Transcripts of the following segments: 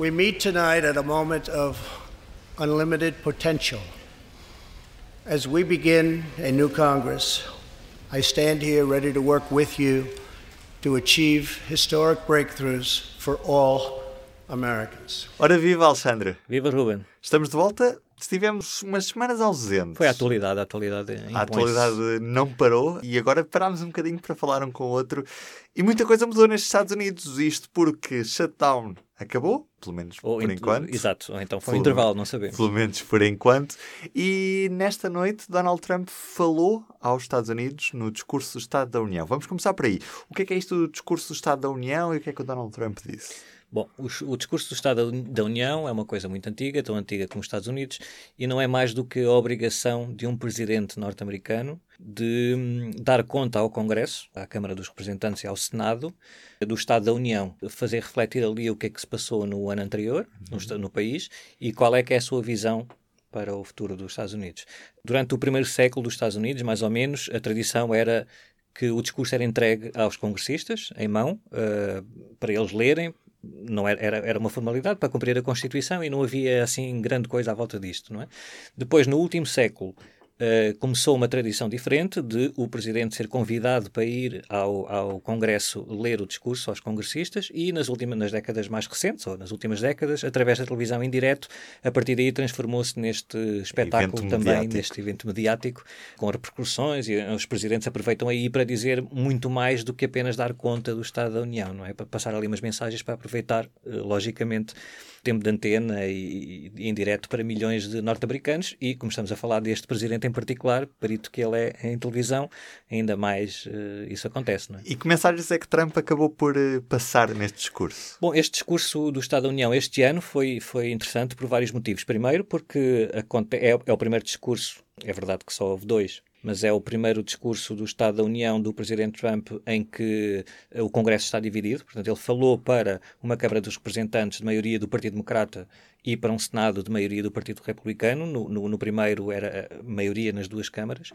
We meet tonight at a moment of unlimited potential. As we begin a new Congress, I stand here ready to work with you to achieve historic breakthroughs for all Americans. Ora viva Alexandre! Viva Ruben! Estamos de volta. Estivemos umas semanas ausentes. Foi a atualidade, a atualidade. A atualidade não parou e agora parámos um bocadinho para falar um com o outro. E muita coisa mudou nestes Estados Unidos. Isto porque shutdown acabou, pelo menos Ou por enquanto. Exato, ou então foi Pelo- um intervalo, não sabemos. Pelo menos por enquanto. E nesta noite, Donald Trump falou aos Estados Unidos no discurso do Estado da União. Vamos começar por aí. O que é que é isto do discurso do Estado da União e o que é que o Donald Trump disse? Bom, o, o discurso do Estado da Uni- da União é uma coisa muito antiga, tão antiga como os Estados Unidos, e não é mais do que a obrigação de um presidente norte-americano de hum, dar conta ao Congresso, à Câmara dos Representantes e ao Senado, do Estado da União, fazer refletir ali o que é que se passou no ano anterior no, esta- no país e qual é que é a sua visão para o futuro dos Estados Unidos. Durante o primeiro século dos Estados Unidos, mais ou menos, a tradição era que o discurso era entregue aos congressistas, em mão, eh, para eles lerem. Não era, era, era uma formalidade para cumprir a Constituição e não havia assim grande coisa à volta disto, não é? Depois, no último século, eh, começou uma tradição diferente de o presidente ser convidado para ir ao, ao Congresso ler o discurso aos congressistas e nas últimas nas décadas mais recentes ou nas últimas décadas através da televisão em direto a partir daí transformou-se neste espetáculo Evento também mediático. neste evento mediático com repercussões e os presidentes aproveitam aí para dizer muito mais do que apenas dar conta do Estado da União não é para passar ali umas mensagens para aproveitar eh, logicamente tempo de antena e, e em direto para milhões de norte-americanos e, como estamos a falar deste presidente em particular, perito que ele é em televisão, ainda mais eh, isso acontece, não é? E que mensagens é que Trump acabou por eh, passar neste discurso? Bom, este discurso do Estado da União este ano foi, foi interessante por vários motivos. Primeiro, porque aconte- é, é o primeiro discurso, é verdade que só houve dois, mas é o primeiro discurso do Estado da União do Presidente Trump em que eh, o Congresso está dividido. Portanto, ele falou para uma Câmara dos Representantes de maioria do Partido Democrata e para um Senado de maioria do Partido Republicano. No, no, no primeiro era a maioria nas duas câmaras.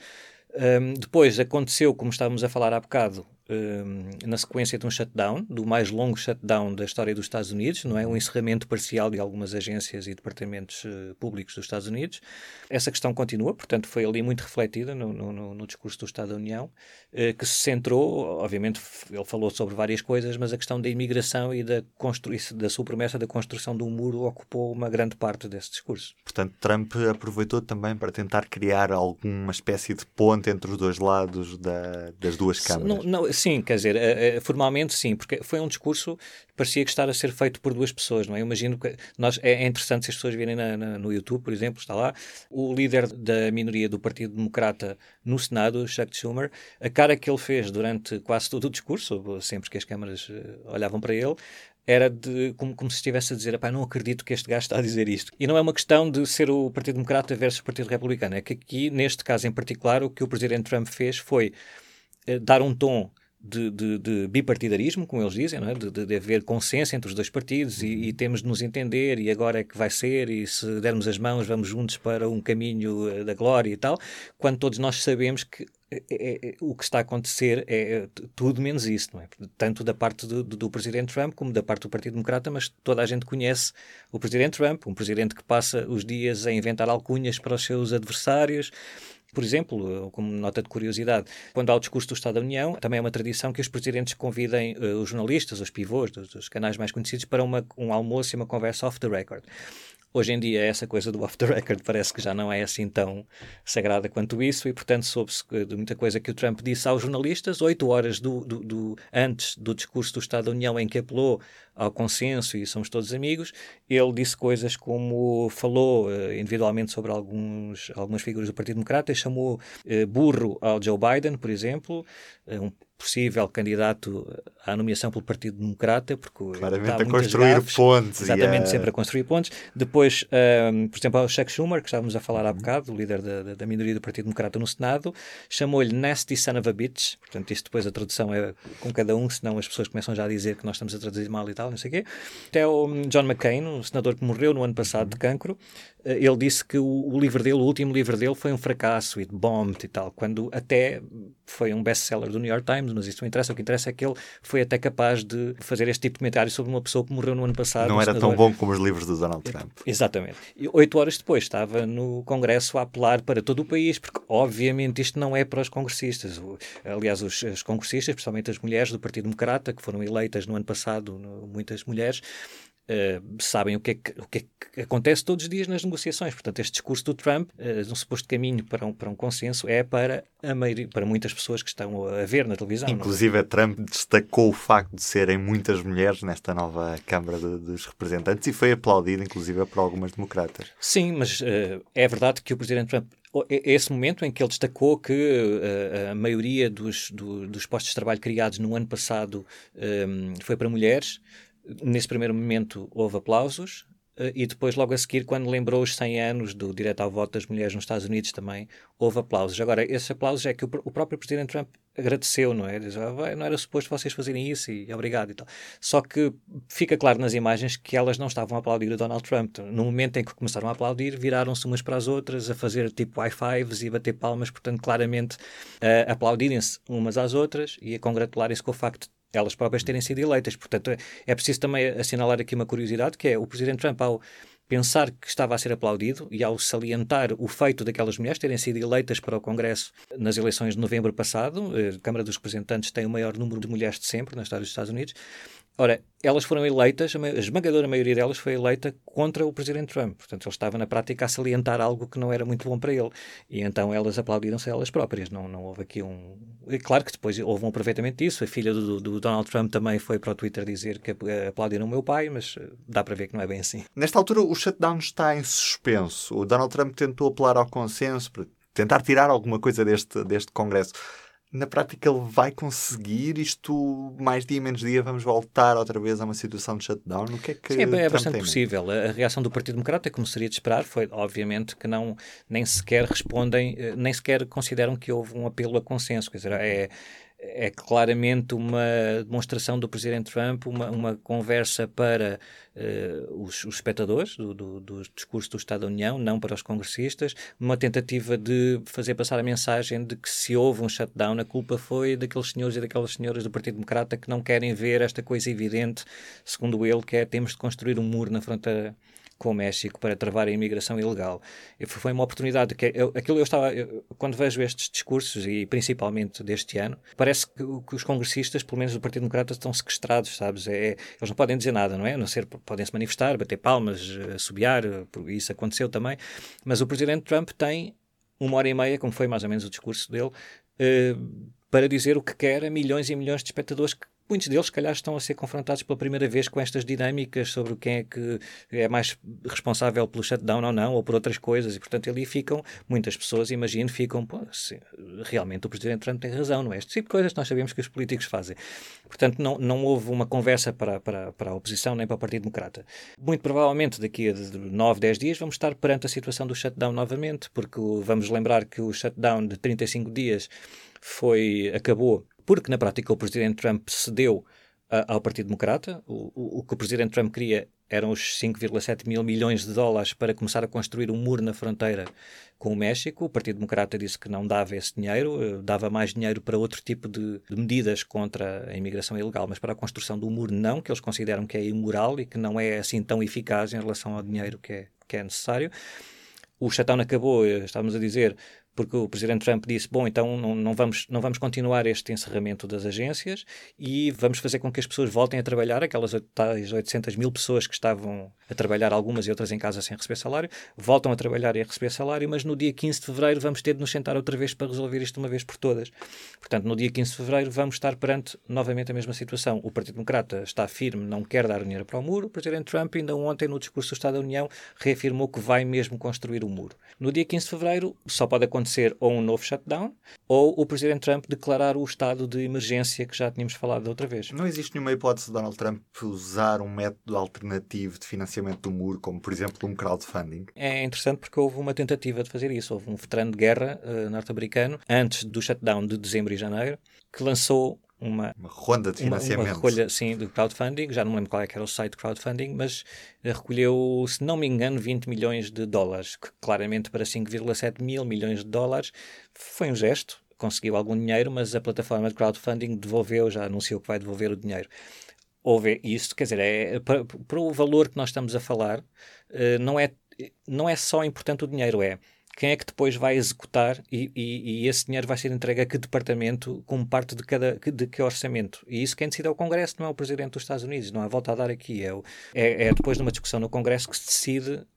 Um, depois aconteceu, como estávamos a falar há bocado, um, na sequência de um shutdown, do mais longo shutdown da história dos Estados Unidos, não é? Um encerramento parcial de algumas agências e departamentos eh, públicos dos Estados Unidos. Essa questão continua, portanto, foi ali muito refletida no, no- no- discurso do Estado da União, eh, que se centrou, obviamente, ele falou sobre várias coisas, mas a questão da imigração e da, da sua promessa da construção de um muro ocupou uma grande parte desse discurso. Portanto, Trump aproveitou também para tentar criar alguma espécie de ponte entre os dois lados da- das duas câmaras. Não, não, sim, quer dizer, eh, eh, formalmente sim, porque foi um discurso que parecia que estar a ser feito por duas pessoas, não é? Eu imagino que nós, é, é interessante se as pessoas virem na- na- no YouTube, por exemplo, está lá, o líder da minoria do Partido Democrata no Senado, Chuck Schumer, a cara que ele fez durante quase todo o discurso, sempre que as câmaras eh, olhavam para ele, era de, como, como se estivesse a dizer, "Epá, não acredito que este gajo está a dizer isto. E não é uma questão de ser o Partido Democrata versus o Partido Republicano, é que aqui, neste caso em particular, o que o Presidente Trump fez foi dar um tom de, de- de bipartidarismo, como eles dizem, é? de, de- haver consenso entre os dois partidos e, e temos de nos entender e agora é que vai ser e se dermos as mãos vamos juntos para um caminho eh, da glória e tal, quando todos nós sabemos que eh, eh, o que está a acontecer é t- tudo menos isso, não é? Tanto da parte do, do- do Presidente Trump como da parte do Partido Democrata, mas toda a gente conhece o Presidente Trump, um Presidente que passa os dias a inventar alcunhas para os seus adversários, por exemplo, como nota de curiosidade, quando há o discurso do Estado da União, também é uma tradição que os presidentes convidem eh, os jornalistas, os pivôs dos, dos canais mais conhecidos para uma, um almoço e uma conversa off the record. Hoje em dia, essa coisa do off the record parece que já não é assim tão sagrada quanto isso, e portanto soube-se de muita coisa que o Trump disse aos jornalistas, oito horas do, do- do- antes do discurso do Estado da União, em que apelou ao consenso e somos todos amigos, ele disse coisas como falou eh, individualmente sobre alguns, algumas figuras do Partido Democrata e chamou eh, burro ao Joe Biden, por exemplo, eh, um possível candidato à nomeação pelo Partido Democrata, porque Claramente a construir gafes. pontes Exatamente, a- sempre a construir pontos. Depois, ahm, por exemplo, ao Chuck Schumer, que estávamos a falar há Uhum. bocado, o líder da, da, minoria do Partido Democrata no Senado, chamou-lhe Nasty Son of a Bitch. Portanto, isto depois a tradução é com cada um, senão as pessoas começam já a dizer que nós estamos a traduzir mal e tal, não sei o quê. Até o hum, John McCain, o senador que morreu no ano passado de cancro, eh, ele disse que o, o livro dele, o último livro dele, foi um fracasso e bombed e tal, quando até foi um best-seller do New York Times Times, mas isso não interessa. O que interessa é que ele foi até capaz de fazer este tipo de comentário sobre uma pessoa que morreu no ano passado. Não era tão bom como os livros do Donald Trump. Exatamente. E oito horas depois estava no Congresso a apelar para todo o país, porque obviamente isto não é para os congressistas. Aliás, os, os congressistas, principalmente as mulheres do Partido Democrata, que foram eleitas no ano passado, muitas mulheres, Uh, sabem o que, é que, o que, é que acontece todos os dias nas negociações. Portanto, este discurso do Trump, uh, um suposto caminho para um, para um consenso, é para, a maioria, para muitas pessoas que estão a ver na televisão. Inclusive, Trump destacou o facto de serem muitas mulheres nesta nova Câmara de, dos Representantes e foi aplaudido, inclusive, por algumas democratas. Sim, mas uh, é verdade que o Presidente Trump esse momento em que ele destacou que uh, a maioria dos, do, dos postos de trabalho criados no ano passado um, foi para mulheres, Nesse primeiro momento houve aplausos, Uh, e depois, logo a seguir, quando lembrou os 100 anos do direito ao voto das mulheres nos Estados Unidos, também houve aplausos. Agora, esses aplausos é que o, o próprio Presidente Trump agradeceu, não é? Diz, ah, não era suposto vocês fazerem isso e obrigado e tal. Só que fica claro nas imagens que elas não estavam a aplaudir o Donald Trump. No momento em que começaram a aplaudir, viraram-se umas para as outras, a fazer tipo high-fives e bater palmas, portanto, claramente uh, aplaudirem-se umas às outras e a congratularem-se com o facto elas próprias terem sido eleitas. Portanto, é preciso também assinalar aqui uma curiosidade, que é o Presidente Trump, ao pensar que estava a ser aplaudido e ao salientar o feito daquelas mulheres terem sido eleitas para o Congresso nas eleições de novembro passado, a Câmara dos Representantes tem o maior número de mulheres de sempre na história dos Estados Unidos, Ora, elas foram eleitas, a esmagadora maioria delas foi eleita contra o presidente Trump. Portanto, ele estava na prática a salientar algo que não era muito bom para ele. E então elas aplaudiram-se elas próprias. Não, não houve aqui um. E claro que depois houve um aproveitamento disso. A filha do, do, Donald Trump também foi para o Twitter dizer que aplaudiram o meu pai, mas eh, dá para ver que não é bem assim. Nesta altura, o shutdown está em suspenso. O Donald Trump tentou apelar ao consenso para tentar tirar alguma coisa deste, deste Congresso na prática ele vai conseguir isto mais dia menos dia vamos voltar outra vez a uma situação de shutdown? O que é que Sim, é, é bastante possível. A reação do Partido Democrata como seria de esperar foi obviamente que não nem sequer respondem eh, nem sequer consideram que houve um apelo a consenso. Quer dizer é é claramente uma demonstração do Presidente Trump, uma, uma conversa para uh, os, os, espectadores do, do, do, discurso do Estado da União, não para os congressistas, uma tentativa de fazer passar a mensagem de que se houve um shutdown, a culpa foi daqueles senhores e daquelas senhoras do Partido Democrata que não querem ver esta coisa evidente, segundo ele, que é temos de construir um muro na fronteira com o México para travar a imigração ilegal. Foi uma oportunidade que eu, aquilo eu estava eu, quando vejo estes discursos e principalmente deste ano, parece que, que os congressistas, pelo menos do Partido Democrata, estão sequestrados, sabes? É, eles não podem dizer nada, não é? A não ser podem se manifestar, bater palmas, assobiar, isso aconteceu também, mas o presidente Trump tem uma hora e meia, como foi mais ou menos o discurso dele, eh, para dizer o que quer a milhões e milhões de espectadores que muitos deles, se calhar, estão a ser confrontados pela primeira vez com estas dinâmicas sobre quem é que é mais responsável pelo shutdown ou não, ou por outras coisas, e portanto ali ficam, muitas pessoas, imagino, ficam, pô, se, realmente o Presidente Trump tem razão, não é? Este tipo de coisas nós sabemos que os políticos fazem. Portanto, não, não houve uma conversa para, para, para a oposição nem para o Partido Democrata. Muito provavelmente daqui a 9, 10 dias vamos estar perante a situação do shutdown novamente, porque vamos lembrar que o shutdown de 35 dias foi, acabou porque na prática o presidente Trump cedeu uh, ao Partido Democrata. O, o, o, que o presidente Trump queria eram os 5,7 mil milhões de dólares para começar a construir um muro na fronteira com o México. O Partido Democrata disse que não dava esse dinheiro, uh, dava mais dinheiro para outro tipo de, de, medidas contra a imigração ilegal, mas para a construção do muro não, que eles consideram que é imoral e que não é assim tão eficaz em relação ao dinheiro que é, que é necessário. O shutdown acabou, eh, estávamos a dizer, porque o Presidente Trump disse: bom, então não, não, vamos, não vamos continuar este encerramento das agências e vamos fazer com que as pessoas voltem a trabalhar, aquelas tais 800 mil pessoas que estavam a trabalhar, algumas e outras em casa sem receber salário, voltam a trabalhar e a receber salário, mas no dia 15 de fevereiro vamos ter de nos sentar outra vez para resolver isto uma vez por todas. Portanto, no dia 15 de fevereiro vamos estar perante novamente a mesma situação. O Partido Democrata está firme, não quer dar dinheiro para o muro. O Presidente Trump, ainda ontem, no discurso do Estado da União, reafirmou que vai mesmo construir o muro. No dia 15 de fevereiro só pode acontecer acontecer ou um novo shutdown ou o Presidente Trump declarar o estado de emergência que já tínhamos falado da outra vez. Não existe nenhuma hipótese de Donald Trump usar um método alternativo de financiamento do muro, como por exemplo um crowdfunding? É interessante porque houve uma tentativa de fazer isso. Houve um veterano de guerra uh, norte-americano, antes do shutdown de dezembro e janeiro, que lançou uma, uma ronda de financiamento. Uma, uma recolha, sim, de crowdfunding. Já não me lembro qual é que era o site de crowdfunding, mas recolheu, se não me engano, 20 milhões de dólares, que claramente para 5,7 mil milhões de dólares foi um gesto. conseguiu algum dinheiro, mas a plataforma de crowdfunding devolveu, já anunciou que vai devolver o dinheiro. Houve isso, quer dizer, é, para, para o valor que nós estamos a falar, uh, não, é, não é só importante o dinheiro, é quem é que depois vai executar e, e, e, esse dinheiro vai ser entregue a que departamento como parte de cada de que orçamento. E isso quem decide é o Congresso, não é o Presidente dos Estados Unidos, não há volta a dar aqui. É, o, é, é depois de uma discussão no Congresso que se decide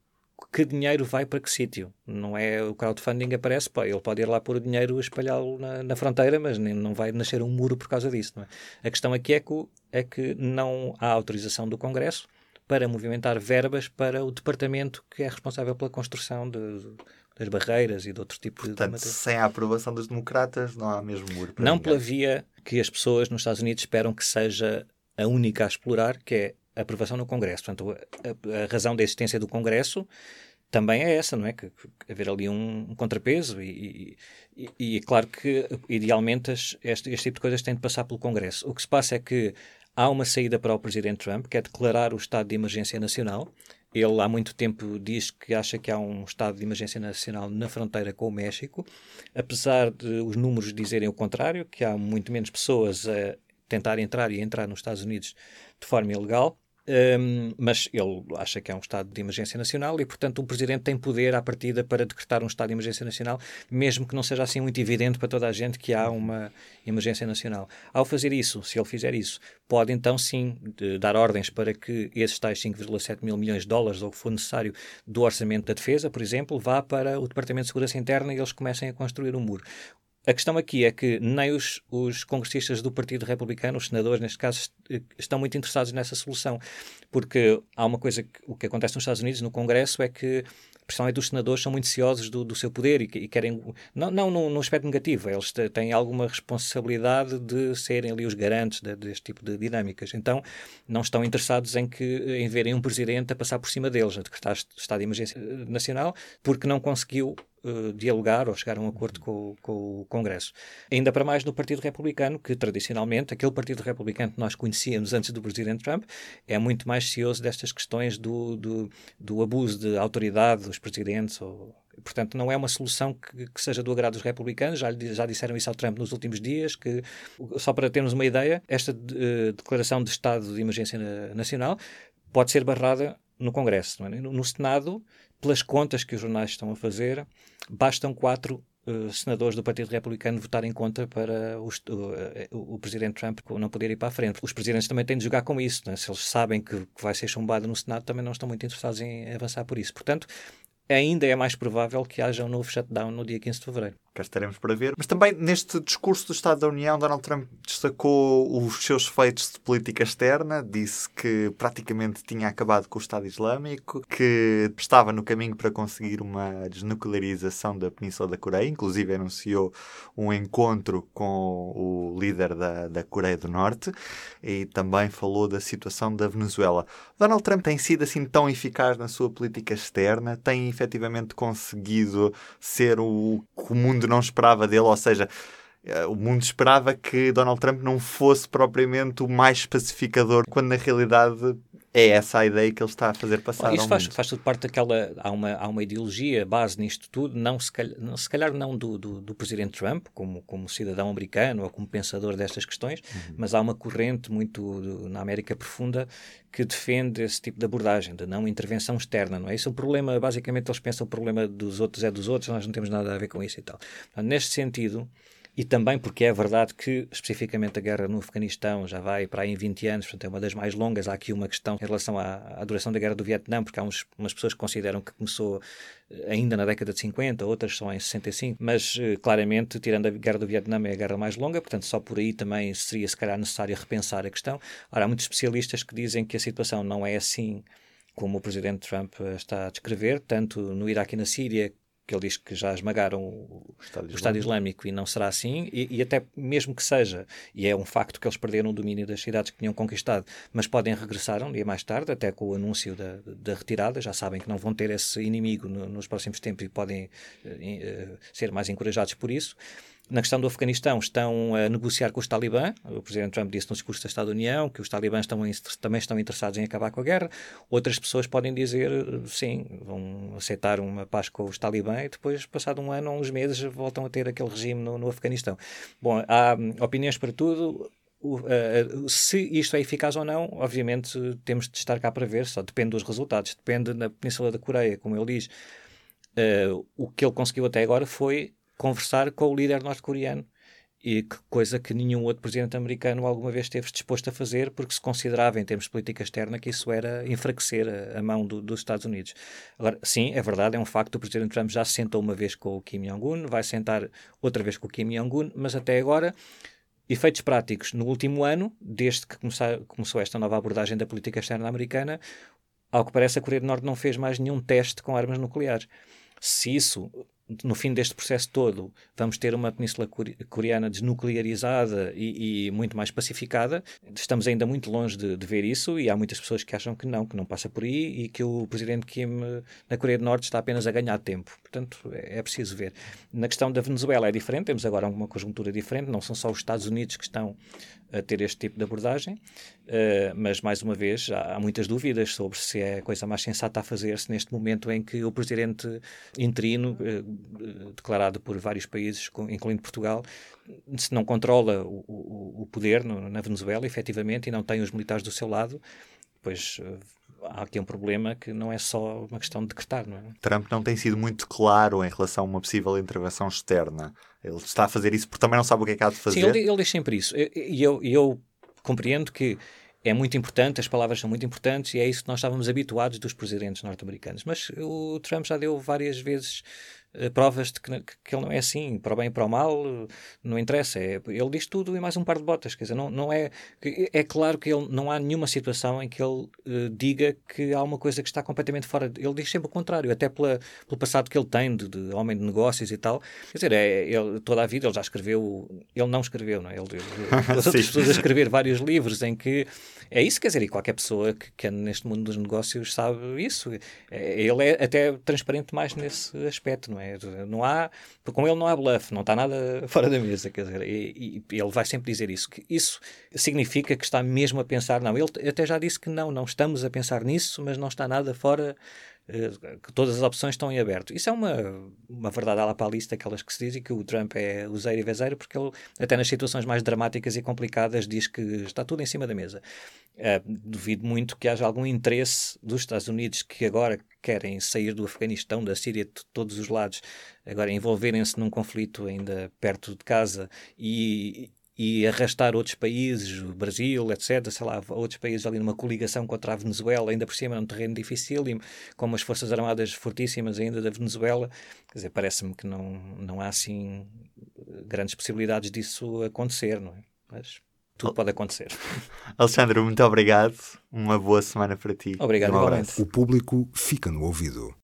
que dinheiro vai para que sítio. Não é o crowdfunding aparece, pá, ele pode ir lá pôr o dinheiro espalhá-lo na, na, fronteira, mas nem, não vai nascer um muro por causa disso. É? A questão aqui é que, é que não há autorização do Congresso para movimentar verbas para o departamento que é responsável pela construção de, das barreiras e de outros tipos Portanto, de sem a aprovação dos democratas não há mesmo muro. não ninguém. pela via que as pessoas nos Estados Unidos esperam que seja a única a explorar, que é a aprovação no Congresso. Portanto, a, a razão da existência do Congresso também é essa, não é? Que, que haver ali um, um contrapeso e, e, e, é claro que idealmente este, este tipo de coisas têm de passar pelo Congresso. O que se passa é que há uma saída para o Presidente Trump, que é declarar o estado de emergência nacional ele há muito tempo diz que acha que há um estado de emergência nacional na fronteira com o México, apesar de os números dizerem o contrário, que há muito menos pessoas a tentar entrar e entrar nos Estados Unidos de forma ilegal. Um, mas ele acha que é um estado de emergência nacional e, portanto, o Presidente tem poder à partida para decretar um estado de emergência nacional, mesmo que não seja assim muito evidente para toda a gente que há uma emergência nacional. Ao fazer isso, se ele fizer isso, pode então sim dar ordens para que esses tais 5,7 mil milhões de dólares, ou o que for necessário, do orçamento da defesa, por exemplo, vá para o Departamento de Segurança Interna e eles comecem a construir um muro. A questão aqui é que nem os, os congressistas do Partido Republicano, os senadores, neste caso, estão muito interessados nessa solução, porque há uma coisa que o que acontece nos Estados Unidos, no Congresso, é que principalmente dos senadores, são muito ciosos do, do seu poder e, e querem, não, não no, aspecto negativo, eles têm alguma responsabilidade de serem ali os garantes de, deste tipo de dinâmicas. Então, não estão interessados em, que, em verem um presidente a passar por cima deles, a decretar estado de emergência nacional, porque não conseguiu uh, dialogar ou chegar a um acordo com, com, o Congresso. Ainda para mais no Partido Republicano, que tradicionalmente, aquele Partido Republicano que nós conhecíamos antes do Presidente Trump, é muito mais cioso destas questões do, do, do abuso de autoridade dos presidentes ou Portanto, não é uma solução que, que, seja do agrado dos republicanos. Já, já disseram isso ao Trump nos últimos dias. Que, só para termos uma ideia, esta uh, declaração de estado de emergência nacional pode ser barrada no Congresso. É? No, no, Senado, pelas contas que os jornais estão a fazer, bastam quatro uh, senadores do Partido Republicano votarem contra para uh, o, presidente Trump não poder ir para a frente. Os presidentes também têm de jogar com isso. É? Se eles sabem que, que, vai ser chumbado no Senado, também não estão muito interessados em avançar por isso. Portanto, ainda é mais provável que haja um novo shutdown no dia 15 de fevereiro cá estaremos para ver. Mas também neste discurso do Estado da União, Donald Trump destacou os seus feitos de política externa, disse que praticamente tinha acabado com o Estado Islâmico, que estava no caminho para conseguir uma desnuclearização da Península da Coreia, inclusive anunciou um encontro com o líder da, da Coreia do Norte e também falou da situação da Venezuela. Donald Trump tem sido assim tão eficaz na sua política externa, tem efetivamente conseguido ser o, mundo não esperava dele, ou seja, o mundo esperava que Donald Trump não fosse propriamente o mais pacificador, quando na realidade é essa a ideia que ele está a fazer passar. Isso faz, faz tudo parte daquela. Há uma, há uma ideologia base nisto tudo, não se calhar, não, se calhar não do, do, do, presidente Trump, como, como cidadão americano ou como pensador destas questões, uhum. mas há uma corrente muito do, na América profunda que defende esse tipo de abordagem, de não intervenção externa, não é? Isso é o problema, basicamente eles pensam o problema dos outros é dos outros, nós não temos nada a ver com isso e tal. Neste sentido, e também porque é verdade que, especificamente, a guerra no Afeganistão já vai para aí em 20 anos, portanto é uma das mais longas. Há aqui uma questão em relação à, à duração da guerra do Vietnã, porque há uns, umas pessoas que consideram que começou eh, ainda na década de 50, outras são em 65, mas eh, claramente, tirando a guerra do Vietnã, é a guerra mais longa, portanto só por aí também seria se calhar necessário repensar a questão. Ora, há muitos especialistas que dizem que a situação não é assim como o presidente Trump eh, está a descrever, tanto no Iraque e na Síria que ele diz que já esmagaram o Estado, o Estado Islâmico e não será assim, e, e, até mesmo que seja, e é um facto que eles perderam o domínio das cidades que tinham conquistado, mas podem regressar um dia mais tarde, até com o anúncio da, da retirada, já sabem que não vão ter esse inimigo no, nos próximos tempos e podem uh, uh, ser mais encorajados por isso. Na questão do Afeganistão, estão a negociar com os talibã. O presidente Trump disse no discurso da Estado da União que os talibãs estão, também estão interessados em acabar com a guerra. Outras pessoas podem dizer, sim, vão aceitar uma paz com os talibã e depois, passado um ano ou uns meses, voltam a ter aquele regime no, no Afeganistão. Bom, há hum, opiniões para tudo. Uh, se isto é eficaz ou não, obviamente temos de estar cá para ver, só depende dos resultados. Depende na Península da Coreia, como ele diz. Uh, o que ele conseguiu até agora foi conversar com o líder norte-coreano. E que coisa que nenhum outro presidente americano alguma vez esteve disposto a fazer, porque se considerava, em termos de política externa, que isso era enfraquecer a, a mão do, dos Estados Unidos. Agora, sim, é verdade, é um facto, o presidente Trump já se sentou uma vez com o Kim Jong-un, vai sentar outra vez com o Kim Jong-un, mas até agora efeitos práticos. No último ano, desde que começar, começou esta nova abordagem da política externa americana, ao que parece, a Coreia do Norte não fez mais nenhum teste com armas nucleares. Se isso no fim deste processo todo, vamos ter uma Península Coreana desnuclearizada e, e muito mais pacificada. Estamos ainda muito longe de, de, ver isso e há muitas pessoas que acham que não, que não passa por aí e que o presidente Kim na Coreia do Norte está apenas a ganhar tempo. Portanto, é, é preciso ver. Na questão da Venezuela é diferente, temos agora uma conjuntura diferente, não são só os Estados Unidos que estão a ter este tipo de abordagem, uh, mas mais uma vez há, há, muitas dúvidas sobre se é a coisa mais sensata a fazer-se neste momento em que o presidente interino, uh, declarado por vários países, incluindo Portugal, se não controla o, o, o poder no, na Venezuela, efetivamente, e não tem os militares do seu lado, pois uh, há aqui um problema que não é só uma questão de decretar. Não é? Trump não tem sido muito claro em relação a uma possível intervenção externa. Ele está a fazer isso porque também não sabe o que é que há de fazer. Sim, ele, ele diz sempre isso. E eu, eu, eu compreendo que é muito importante, as palavras são muito importantes e é isso que nós estávamos habituados dos presidentes norte-americanos. Mas o Trump já deu várias vezes provas de que, que, ele não é assim, para o bem e para o mal, não interessa. É, ele diz tudo e mais um par de botas. Quer dizer, não, não é. É claro que ele, não há nenhuma situação em que ele uh, diga que há uma coisa que está completamente fora. Ele diz sempre o contrário, até pela, pelo passado que ele tem de, de homem de negócios e tal. Quer dizer, é, ele, toda a vida ele já escreveu. Ele não escreveu, não é? Ele, ele, as outras pessoas a escrever vários livros em que é isso, quer dizer, e qualquer pessoa que, que neste mundo dos negócios sabe isso. É, ele é até transparente mais nesse aspecto, não é? Não há, com ele não há bluff, não está nada fora da mesa, quer dizer, e, e ele vai sempre dizer isso. Que isso significa que está mesmo a pensar, não, ele até já disse que não, não estamos a pensar nisso, mas não está nada fora que todas as opções estão em aberto. Isso é uma, uma verdade à lista, aquelas que se dizem que o Trump é useiro e vezeiro, porque ele, até nas situações mais dramáticas e complicadas, diz que está tudo em cima da mesa. Uh, duvido muito que haja algum interesse dos Estados Unidos que agora querem sair do Afeganistão, da Síria, de todos os lados, agora envolverem-se num conflito ainda perto de casa e, e arrastar outros países, o Brasil, etc., sei lá, outros países ali numa coligação contra a Venezuela, ainda por cima num terreno difícil, com umas forças armadas fortíssimas ainda da Venezuela. Quer dizer, parece-me que não, não há assim grandes possibilidades disso acontecer, não é? Mas tudo pode acontecer. Alexandre, muito obrigado. Uma boa semana para ti. Obrigado, um igualmente. O público fica no ouvido.